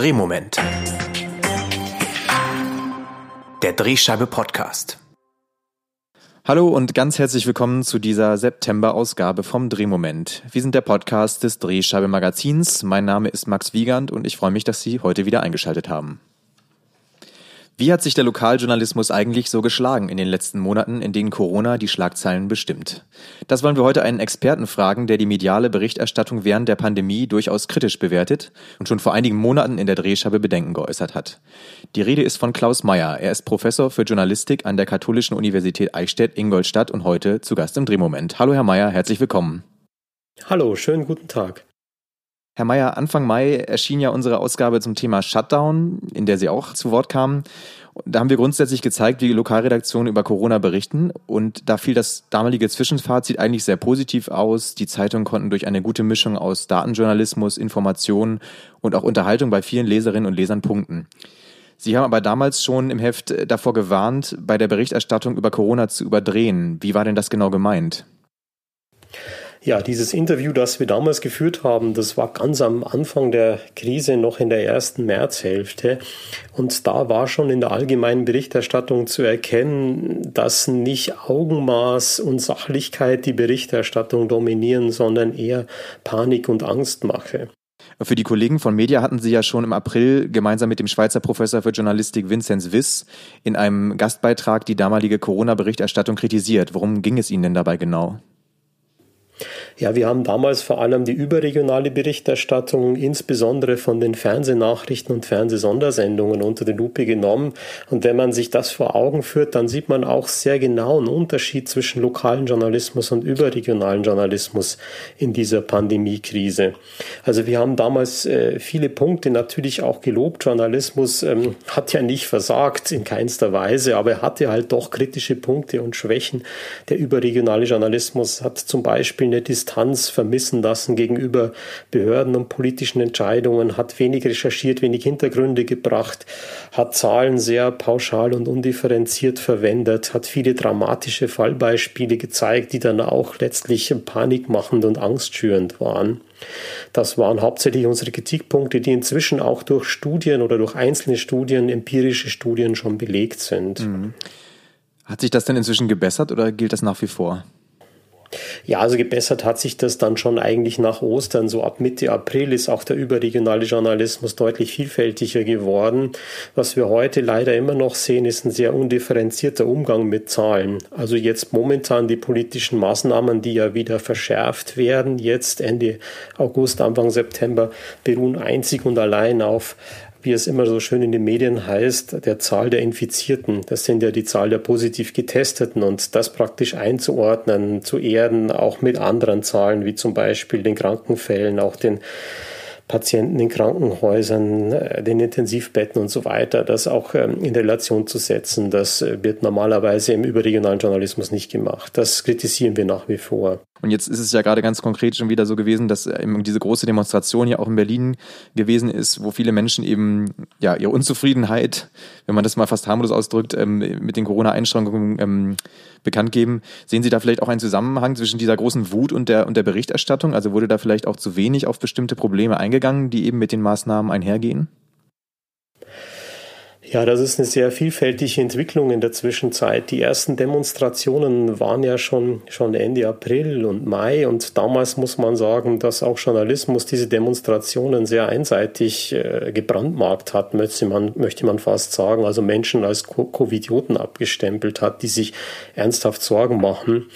Drehmoment. Der Drehscheibe Podcast. Hallo und ganz herzlich willkommen zu dieser September-Ausgabe vom Drehmoment. Wir sind der Podcast des Drehscheibe Magazins. Mein Name ist Max Wiegand und ich freue mich, dass Sie heute wieder eingeschaltet haben. Wie hat sich der Lokaljournalismus eigentlich so geschlagen in den letzten Monaten, in denen Corona die Schlagzeilen bestimmt? Das wollen wir heute einen Experten fragen, der die mediale Berichterstattung während der Pandemie durchaus kritisch bewertet und schon vor einigen Monaten in der Drehscheibe Bedenken geäußert hat. Die Rede ist von Klaus Meyer. Er ist Professor für Journalistik an der Katholischen Universität Eichstätt-Ingolstadt und heute zu Gast im Drehmoment. Hallo Herr Meyer, herzlich willkommen. Hallo, schönen guten Tag. Herr Mayer, Anfang Mai erschien ja unsere Ausgabe zum Thema Shutdown, in der Sie auch zu Wort kamen. Da haben wir grundsätzlich gezeigt, wie Lokalredaktionen über Corona berichten. Und da fiel das damalige Zwischenfazit eigentlich sehr positiv aus. Die Zeitungen konnten durch eine gute Mischung aus Datenjournalismus, Informationen und auch Unterhaltung bei vielen Leserinnen und Lesern punkten. Sie haben aber damals schon im Heft davor gewarnt, bei der Berichterstattung über Corona zu überdrehen. Wie war denn das genau gemeint? Ja, dieses Interview, das wir damals geführt haben, das war ganz am Anfang der Krise, noch in der ersten Märzhälfte. Und da war schon in der allgemeinen Berichterstattung zu erkennen, dass nicht Augenmaß und Sachlichkeit die Berichterstattung dominieren, sondern eher Panik und Angstmache. Für die Kollegen von Media hatten Sie ja schon im April gemeinsam mit dem Schweizer Professor für Journalistik Vinzenz Wiss in einem Gastbeitrag die damalige Corona-Berichterstattung kritisiert. Worum ging es Ihnen denn dabei genau? Ja, wir haben damals vor allem die überregionale Berichterstattung, insbesondere von den Fernsehnachrichten und Fernsehsondersendungen unter die Lupe genommen. Und wenn man sich das vor Augen führt, dann sieht man auch sehr genau einen Unterschied zwischen lokalen Journalismus und überregionalen Journalismus in dieser Pandemiekrise. Also wir haben damals äh, viele Punkte natürlich auch gelobt. Journalismus ähm, hat ja nicht versagt in keinster Weise, aber er hatte halt doch kritische Punkte und Schwächen. Der überregionale Journalismus hat zum Beispiel eine Distanz Distanz vermissen lassen gegenüber Behörden und politischen Entscheidungen, hat wenig recherchiert, wenig Hintergründe gebracht, hat Zahlen sehr pauschal und undifferenziert verwendet, hat viele dramatische Fallbeispiele gezeigt, die dann auch letztlich panikmachend und angstschürend waren. Das waren hauptsächlich unsere Kritikpunkte, die inzwischen auch durch Studien oder durch einzelne Studien, empirische Studien schon belegt sind. Mhm. Hat sich das denn inzwischen gebessert oder gilt das nach wie vor? Ja, also gebessert hat sich das dann schon eigentlich nach Ostern. So ab Mitte April ist auch der überregionale Journalismus deutlich vielfältiger geworden. Was wir heute leider immer noch sehen, ist ein sehr undifferenzierter Umgang mit Zahlen. Also jetzt momentan die politischen Maßnahmen, die ja wieder verschärft werden, jetzt Ende August, Anfang September, beruhen einzig und allein auf wie es immer so schön in den Medien heißt, der Zahl der Infizierten. Das sind ja die Zahl der positiv Getesteten und das praktisch einzuordnen, zu erden, auch mit anderen Zahlen, wie zum Beispiel den Krankenfällen, auch den Patienten in Krankenhäusern, äh, den Intensivbetten und so weiter, das auch ähm, in Relation zu setzen, das äh, wird normalerweise im überregionalen Journalismus nicht gemacht. Das kritisieren wir nach wie vor. Und jetzt ist es ja gerade ganz konkret schon wieder so gewesen, dass eben diese große Demonstration hier auch in Berlin gewesen ist, wo viele Menschen eben ja ihre Unzufriedenheit, wenn man das mal fast harmlos ausdrückt, ähm, mit den Corona-Einschränkungen ähm, bekannt geben. Sehen Sie da vielleicht auch einen Zusammenhang zwischen dieser großen Wut und der und der Berichterstattung? Also wurde da vielleicht auch zu wenig auf bestimmte Probleme eingegangen, die eben mit den Maßnahmen einhergehen? Ja, das ist eine sehr vielfältige Entwicklung in der Zwischenzeit. Die ersten Demonstrationen waren ja schon, schon Ende April und Mai und damals muss man sagen, dass auch Journalismus diese Demonstrationen sehr einseitig äh, gebrandmarkt hat, möchte man, möchte man fast sagen. Also Menschen als Covidioten abgestempelt hat, die sich ernsthaft Sorgen machen.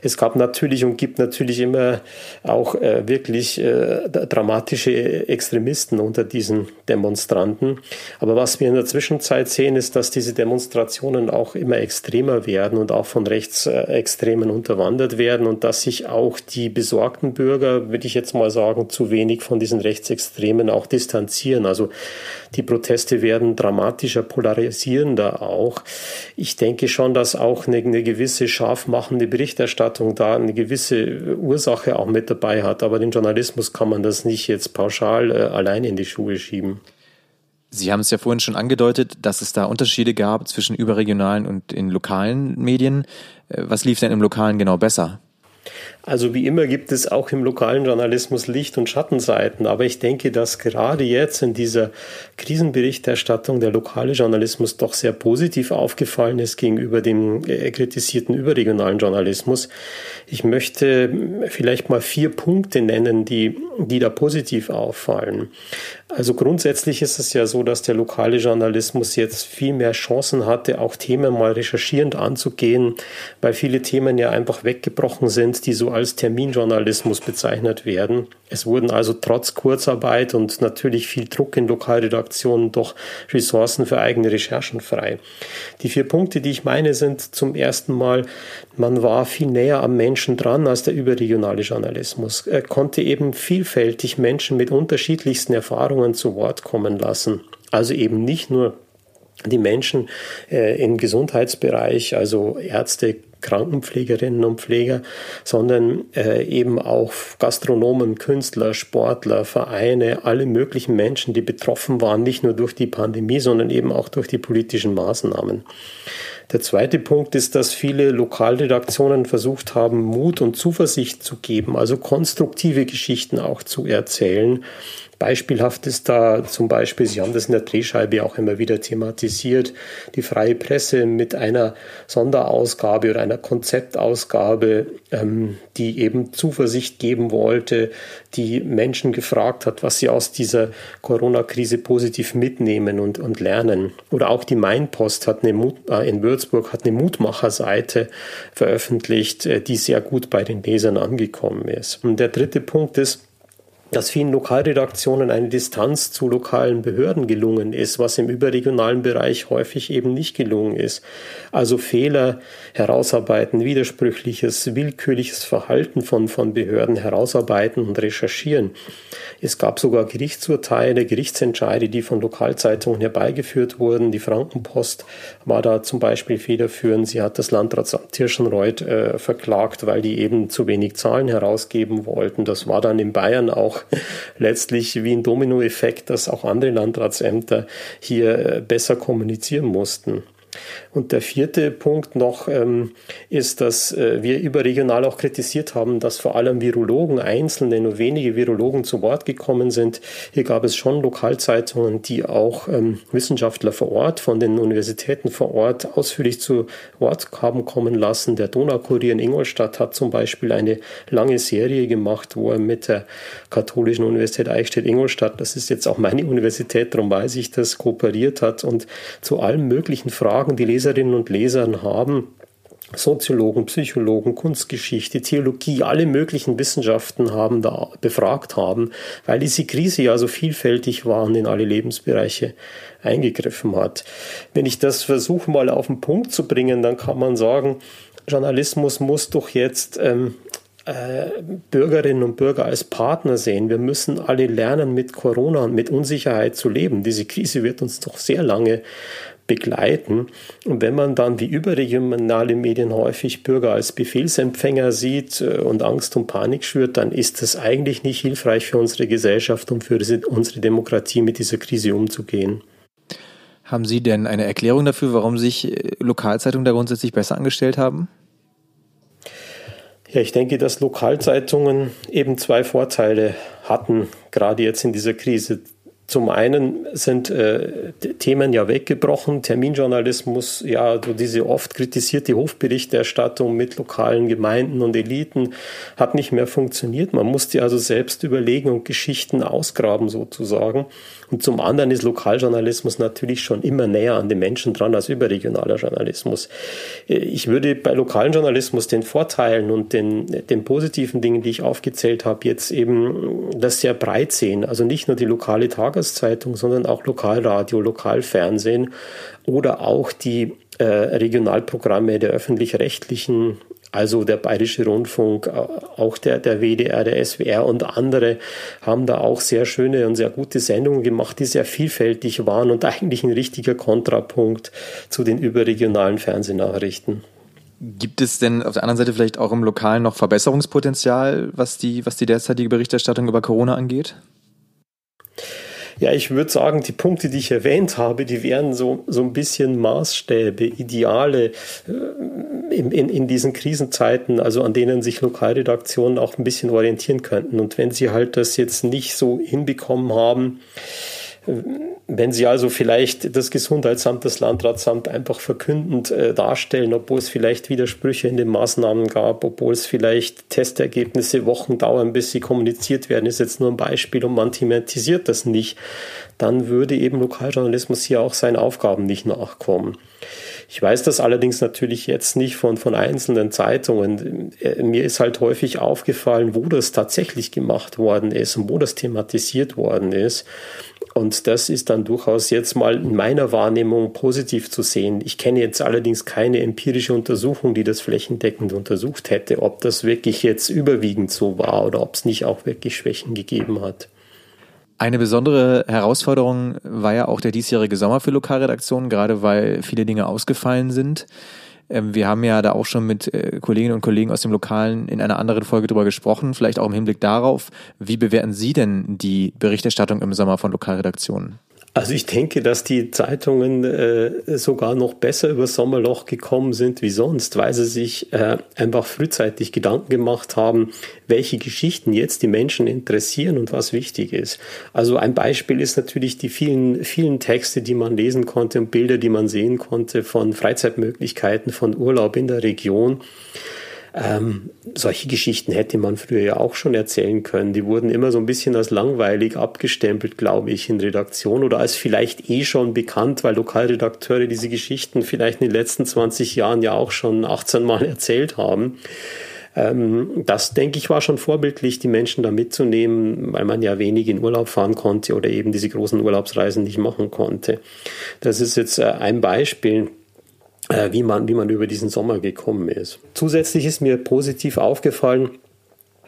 Es gab natürlich und gibt natürlich immer auch äh, wirklich äh, dramatische Extremisten unter diesen Demonstranten. Aber was wir in der Zwischenzeit sehen, ist, dass diese Demonstrationen auch immer extremer werden und auch von Rechtsextremen unterwandert werden und dass sich auch die besorgten Bürger, würde ich jetzt mal sagen, zu wenig von diesen Rechtsextremen auch distanzieren. Also die Proteste werden dramatischer, polarisierender auch. Ich denke schon, dass auch eine, eine gewisse scharfmachende Berichterstattung da eine gewisse Ursache auch mit dabei hat. Aber den Journalismus kann man das nicht jetzt pauschal äh, allein in die Schuhe schieben. Sie haben es ja vorhin schon angedeutet, dass es da Unterschiede gab zwischen überregionalen und in lokalen Medien. Äh, was lief denn im Lokalen genau besser? Also wie immer gibt es auch im lokalen Journalismus Licht- und Schattenseiten, aber ich denke, dass gerade jetzt in dieser Krisenberichterstattung der lokale Journalismus doch sehr positiv aufgefallen ist gegenüber dem äh, kritisierten überregionalen Journalismus. Ich möchte vielleicht mal vier Punkte nennen, die, die da positiv auffallen. Also grundsätzlich ist es ja so, dass der lokale Journalismus jetzt viel mehr Chancen hatte, auch Themen mal recherchierend anzugehen, weil viele Themen ja einfach weggebrochen sind, die so als Terminjournalismus bezeichnet werden. Es wurden also trotz Kurzarbeit und natürlich viel Druck in Lokalredaktionen doch Ressourcen für eigene Recherchen frei. Die vier Punkte, die ich meine, sind zum ersten Mal, man war viel näher am Menschen dran als der überregionale Journalismus. Er konnte eben vielfältig Menschen mit unterschiedlichsten Erfahrungen Meinungen zu Wort kommen lassen. Also eben nicht nur die Menschen äh, im Gesundheitsbereich, also Ärzte, Krankenpflegerinnen und Pfleger, sondern äh, eben auch Gastronomen, Künstler, Sportler, Vereine, alle möglichen Menschen, die betroffen waren, nicht nur durch die Pandemie, sondern eben auch durch die politischen Maßnahmen. Der zweite Punkt ist, dass viele Lokalredaktionen versucht haben, Mut und Zuversicht zu geben, also konstruktive Geschichten auch zu erzählen Beispielhaft ist da zum Beispiel, Sie haben das in der Drehscheibe auch immer wieder thematisiert, die freie Presse mit einer Sonderausgabe oder einer Konzeptausgabe, ähm, die eben Zuversicht geben wollte, die Menschen gefragt hat, was sie aus dieser Corona-Krise positiv mitnehmen und, und lernen. Oder auch die Mainpost hat eine Mut, äh, in Würzburg hat eine Mutmacherseite veröffentlicht, äh, die sehr gut bei den Lesern angekommen ist. Und der dritte Punkt ist, dass vielen Lokalredaktionen eine Distanz zu lokalen Behörden gelungen ist, was im überregionalen Bereich häufig eben nicht gelungen ist. Also Fehler herausarbeiten, widersprüchliches, willkürliches Verhalten von, von Behörden herausarbeiten und recherchieren. Es gab sogar Gerichtsurteile, Gerichtsentscheide, die von Lokalzeitungen herbeigeführt wurden. Die Frankenpost war da zum Beispiel federführend. Sie hat das Landratsamt Tirschenreuth äh, verklagt, weil die eben zu wenig Zahlen herausgeben wollten. Das war dann in Bayern auch letztlich wie ein Dominoeffekt, dass auch andere Landratsämter hier äh, besser kommunizieren mussten. Und der vierte Punkt noch ähm, ist, dass äh, wir überregional auch kritisiert haben, dass vor allem Virologen, einzelne, nur wenige Virologen zu Wort gekommen sind. Hier gab es schon Lokalzeitungen, die auch ähm, Wissenschaftler vor Ort, von den Universitäten vor Ort ausführlich zu Wort haben kommen lassen. Der Donaukurier in Ingolstadt hat zum Beispiel eine lange Serie gemacht, wo er mit der Katholischen Universität Eichstätt-Ingolstadt, das ist jetzt auch meine Universität, darum weiß ich das, kooperiert hat und zu allen möglichen Fragen, die Leserinnen und Lesern haben, Soziologen, Psychologen, Kunstgeschichte, Theologie, alle möglichen Wissenschaften haben da befragt haben, weil diese Krise ja so vielfältig war und in alle Lebensbereiche eingegriffen hat. Wenn ich das versuche mal auf den Punkt zu bringen, dann kann man sagen, Journalismus muss doch jetzt ähm, äh, Bürgerinnen und Bürger als Partner sehen. Wir müssen alle lernen, mit Corona und mit Unsicherheit zu leben. Diese Krise wird uns doch sehr lange begleiten. Und wenn man dann wie überregionale Medien häufig Bürger als Befehlsempfänger sieht äh, und Angst und Panik schürt, dann ist das eigentlich nicht hilfreich für unsere Gesellschaft und für unsere Demokratie mit dieser Krise umzugehen. Haben Sie denn eine Erklärung dafür, warum sich äh, Lokalzeitungen da grundsätzlich besser angestellt haben? Ja, ich denke, dass Lokalzeitungen eben zwei Vorteile hatten, gerade jetzt in dieser Krise. Zum einen sind äh, Themen ja weggebrochen, Terminjournalismus, ja, so diese oft kritisierte Hofberichterstattung mit lokalen Gemeinden und Eliten hat nicht mehr funktioniert. Man musste also selbst überlegen und Geschichten ausgraben sozusagen. Und zum anderen ist Lokaljournalismus natürlich schon immer näher an den Menschen dran als überregionaler Journalismus. Ich würde bei lokalen Journalismus den Vorteilen und den, den positiven Dingen, die ich aufgezählt habe, jetzt eben das sehr breit sehen. Also nicht nur die lokale Tageszeitung, sondern auch Lokalradio, Lokalfernsehen oder auch die äh, Regionalprogramme der öffentlich-rechtlichen also der Bayerische Rundfunk, äh, auch der, der WDR, der SWR und andere haben da auch sehr schöne und sehr gute Sendungen gemacht, die sehr vielfältig waren und eigentlich ein richtiger Kontrapunkt zu den überregionalen Fernsehnachrichten. Gibt es denn auf der anderen Seite vielleicht auch im Lokalen noch Verbesserungspotenzial, was die, was die derzeitige Berichterstattung über Corona angeht? Ja, ich würde sagen, die Punkte, die ich erwähnt habe, die wären so, so ein bisschen Maßstäbe, Ideale äh, in, in, in diesen Krisenzeiten, also an denen sich Lokalredaktionen auch ein bisschen orientieren könnten. Und wenn sie halt das jetzt nicht so hinbekommen haben, wenn Sie also vielleicht das Gesundheitsamt, das Landratsamt einfach verkündend äh, darstellen, obwohl es vielleicht Widersprüche in den Maßnahmen gab, obwohl es vielleicht Testergebnisse Wochen dauern, bis sie kommuniziert werden, ist jetzt nur ein Beispiel und man thematisiert das nicht, dann würde eben Lokaljournalismus hier auch seinen Aufgaben nicht nachkommen. Ich weiß das allerdings natürlich jetzt nicht von, von einzelnen Zeitungen. Äh, mir ist halt häufig aufgefallen, wo das tatsächlich gemacht worden ist und wo das thematisiert worden ist. Und das ist dann durchaus jetzt mal in meiner Wahrnehmung positiv zu sehen. Ich kenne jetzt allerdings keine empirische Untersuchung, die das flächendeckend untersucht hätte, ob das wirklich jetzt überwiegend so war oder ob es nicht auch wirklich Schwächen gegeben hat. Eine besondere Herausforderung war ja auch der diesjährige Sommer für Lokalredaktionen, gerade weil viele Dinge ausgefallen sind. Ähm, wir haben ja da auch schon mit äh, Kolleginnen und Kollegen aus dem Lokalen in einer anderen Folge drüber gesprochen, vielleicht auch im Hinblick darauf. Wie bewerten Sie denn die Berichterstattung im Sommer von Lokalredaktionen? Also ich denke, dass die Zeitungen äh, sogar noch besser über Sommerloch gekommen sind wie sonst, weil sie sich äh, einfach frühzeitig Gedanken gemacht haben, welche Geschichten jetzt die Menschen interessieren und was wichtig ist. Also ein Beispiel ist natürlich die vielen, vielen Texte, die man lesen konnte und Bilder, die man sehen konnte von Freizeitmöglichkeiten, von Urlaub in der Region. Ähm, solche Geschichten hätte man früher ja auch schon erzählen können. Die wurden immer so ein bisschen als langweilig abgestempelt, glaube ich, in Redaktion oder als vielleicht eh schon bekannt, weil Lokalredakteure diese Geschichten vielleicht in den letzten 20 Jahren ja auch schon 18 Mal erzählt haben ähm, das, denke ich, war schon vorbildlich, die Menschen da mitzunehmen, weil man ja wenig in Urlaub fahren konnte oder eben diese großen Urlaubsreisen nicht machen konnte. Das ist jetzt äh, ein Beispiel äh, wie, man, wie man über diesen Sommer gekommen ist. Zusätzlich ist mir positiv aufgefallen,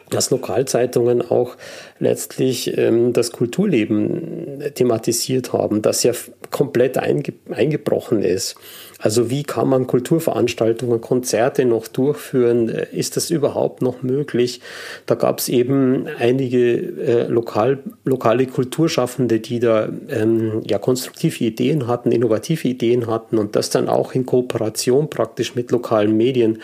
dass Lokalzeitungen auch letztlich ähm, das Kulturleben thematisiert haben, das ja komplett einge eingebrochen ist. Also wie kann man Kulturveranstaltungen, Konzerte noch durchführen? Ist das überhaupt noch möglich? Da gab es eben einige äh, lokal, lokale Kulturschaffende, die da ähm, ja konstruktive Ideen hatten, innovative Ideen hatten und das dann auch in Kooperation praktisch mit lokalen Medien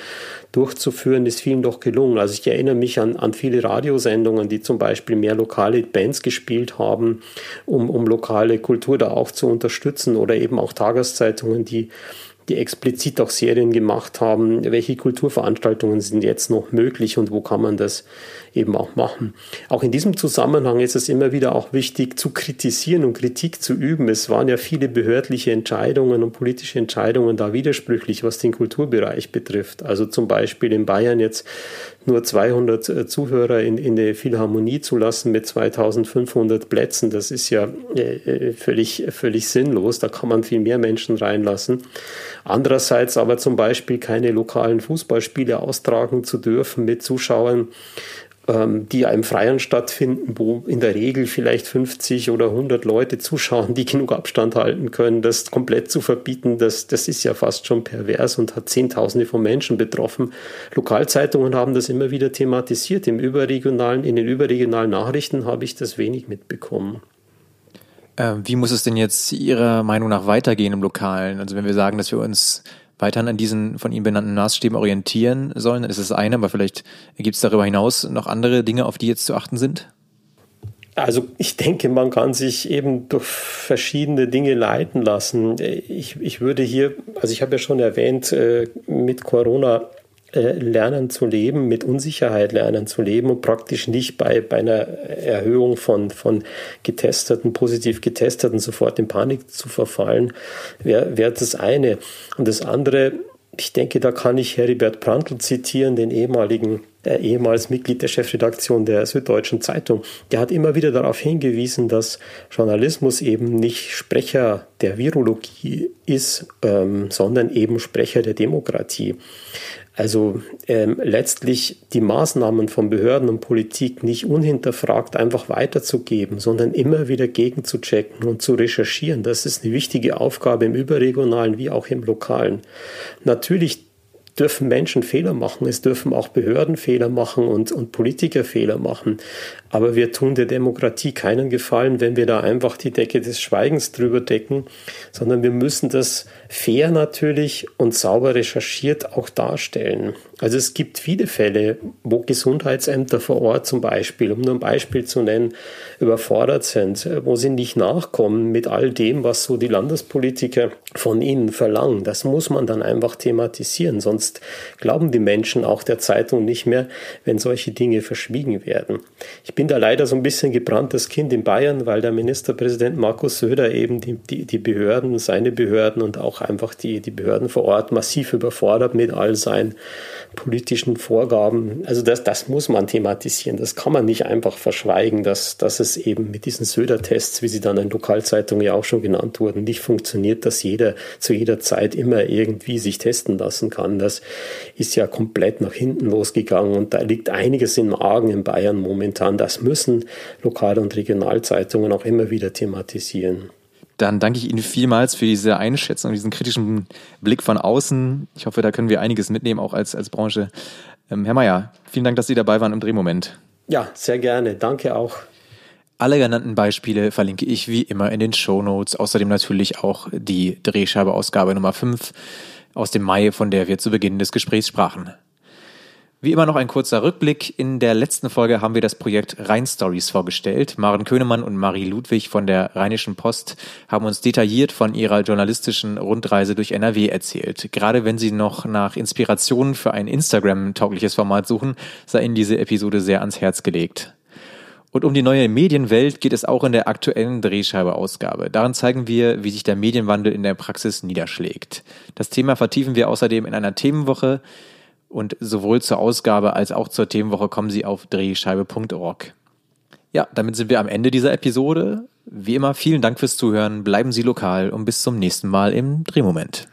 durchzuführen, ist vielen doch gelungen. Also ich erinnere mich an, an viele Radiosendungen, die zum Beispiel mehr lokale Bands gespielt haben, um, um lokale Kultur da auch zu unterstützen oder eben auch Tageszeitungen, die die explizit auch Serien gemacht haben, welche Kulturveranstaltungen sind jetzt noch möglich und wo kann man das eben auch machen. Auch in diesem Zusammenhang ist es immer wieder auch wichtig zu kritisieren und Kritik zu üben. Es waren ja viele behördliche Entscheidungen und politische Entscheidungen da widersprüchlich, was den Kulturbereich betrifft. Also zum Beispiel in Bayern jetzt nur 200 äh, Zuhörer in, in eine Philharmonie zu lassen mit 2500 Plätzen. Das ist ja äh, äh, völlig, völlig sinnlos. Da kann man viel mehr Menschen reinlassen. Andererseits aber zum Beispiel keine lokalen Fußballspiele austragen zu dürfen mit Zuschauern, die ja im Freien stattfinden, wo in der Regel vielleicht 50 oder 100 Leute zuschauen, die genug Abstand halten können, das komplett zu verbieten, das, das ist ja fast schon pervers und hat Zehntausende von Menschen betroffen. Lokalzeitungen haben das immer wieder thematisiert. Im überregionalen, in den überregionalen Nachrichten habe ich das wenig mitbekommen. Ähm, wie muss es denn jetzt Ihrer Meinung nach weitergehen im Lokalen? Also wenn wir sagen, dass wir uns weiterhin an diesen von Ihnen benannten Maßstäben orientieren sollen, dann ist es eine, aber vielleicht gibt es darüber hinaus noch andere Dinge, auf die jetzt zu achten sind? Also ich denke, man kann sich eben durch verschiedene Dinge leiten lassen. Ich, ich würde hier, also ich habe ja schon erwähnt, äh, mit Corona lernen zu leben, mit Unsicherheit lernen zu leben und praktisch nicht bei, bei einer Erhöhung von, von getesteten, positiv getesteten sofort in Panik zu verfallen, wäre wär das eine. Und das andere, ich denke, da kann ich Heribert Prantl zitieren, den ehemaligen, äh, ehemals Mitglied der Chefredaktion der Süddeutschen Zeitung. Der hat immer wieder darauf hingewiesen, dass Journalismus eben nicht Sprecher der Virologie ist, ähm, sondern eben Sprecher der Demokratie. Also ähm, letztlich die Maßnahmen von Behörden und Politik nicht unhinterfragt einfach weiterzugeben, sondern immer wieder gegenzuchecken und zu recherchieren. Das ist eine wichtige Aufgabe im überregionalen wie auch im lokalen. Natürlich dürfen Menschen Fehler machen, es dürfen auch Behörden Fehler machen und, und Politiker Fehler machen. Aber wir tun der Demokratie keinen Gefallen, wenn wir da einfach die Decke des Schweigens drüber decken, sondern wir müssen das fair natürlich und sauber recherchiert auch darstellen. Also es gibt viele Fälle, wo Gesundheitsämter vor Ort zum Beispiel, um nur ein Beispiel zu nennen, überfordert sind, wo sie nicht nachkommen mit all dem, was so die Landespolitiker von ihnen verlangen. Das muss man dann einfach thematisieren, sonst glauben die Menschen auch der Zeitung nicht mehr, wenn solche Dinge verschwiegen werden. Ich bin da leider so ein bisschen gebranntes Kind in Bayern, weil der Ministerpräsident Markus Söder eben die, die, die Behörden, seine Behörden und auch einfach die, die Behörden vor Ort massiv überfordert mit all seinen politischen Vorgaben. Also das, das muss man thematisieren. Das kann man nicht einfach verschweigen, dass, dass es eben mit diesen Söder-Tests, wie sie dann in Lokalzeitungen ja auch schon genannt wurden, nicht funktioniert, dass jeder zu jeder Zeit immer irgendwie sich testen lassen kann. Das ist ja komplett nach hinten losgegangen und da liegt einiges im Argen in Bayern momentan. Das müssen Lokal- und Regionalzeitungen auch immer wieder thematisieren. Dann danke ich Ihnen vielmals für diese Einschätzung, diesen kritischen Blick von außen. Ich hoffe, da können wir einiges mitnehmen, auch als, als Branche. Ähm, Herr Mayer, vielen Dank, dass Sie dabei waren im Drehmoment. Ja, sehr gerne. Danke auch. Alle genannten Beispiele verlinke ich wie immer in den Show Notes. Außerdem natürlich auch die Drehscheibe-Ausgabe Nummer 5 aus dem Mai, von der wir zu Beginn des Gesprächs sprachen. Wie immer noch ein kurzer Rückblick. In der letzten Folge haben wir das Projekt Rhein Stories vorgestellt. Maren Könemann und Marie Ludwig von der Rheinischen Post haben uns detailliert von ihrer journalistischen Rundreise durch NRW erzählt. Gerade wenn Sie noch nach Inspirationen für ein Instagram-taugliches Format suchen, sei Ihnen diese Episode sehr ans Herz gelegt. Und um die neue Medienwelt geht es auch in der aktuellen Drehscheibe-Ausgabe. Daran zeigen wir, wie sich der Medienwandel in der Praxis niederschlägt. Das Thema vertiefen wir außerdem in einer Themenwoche. Und sowohl zur Ausgabe als auch zur Themenwoche kommen Sie auf drehscheibe.org. Ja, damit sind wir am Ende dieser Episode. Wie immer, vielen Dank fürs Zuhören, bleiben Sie lokal und bis zum nächsten Mal im Drehmoment.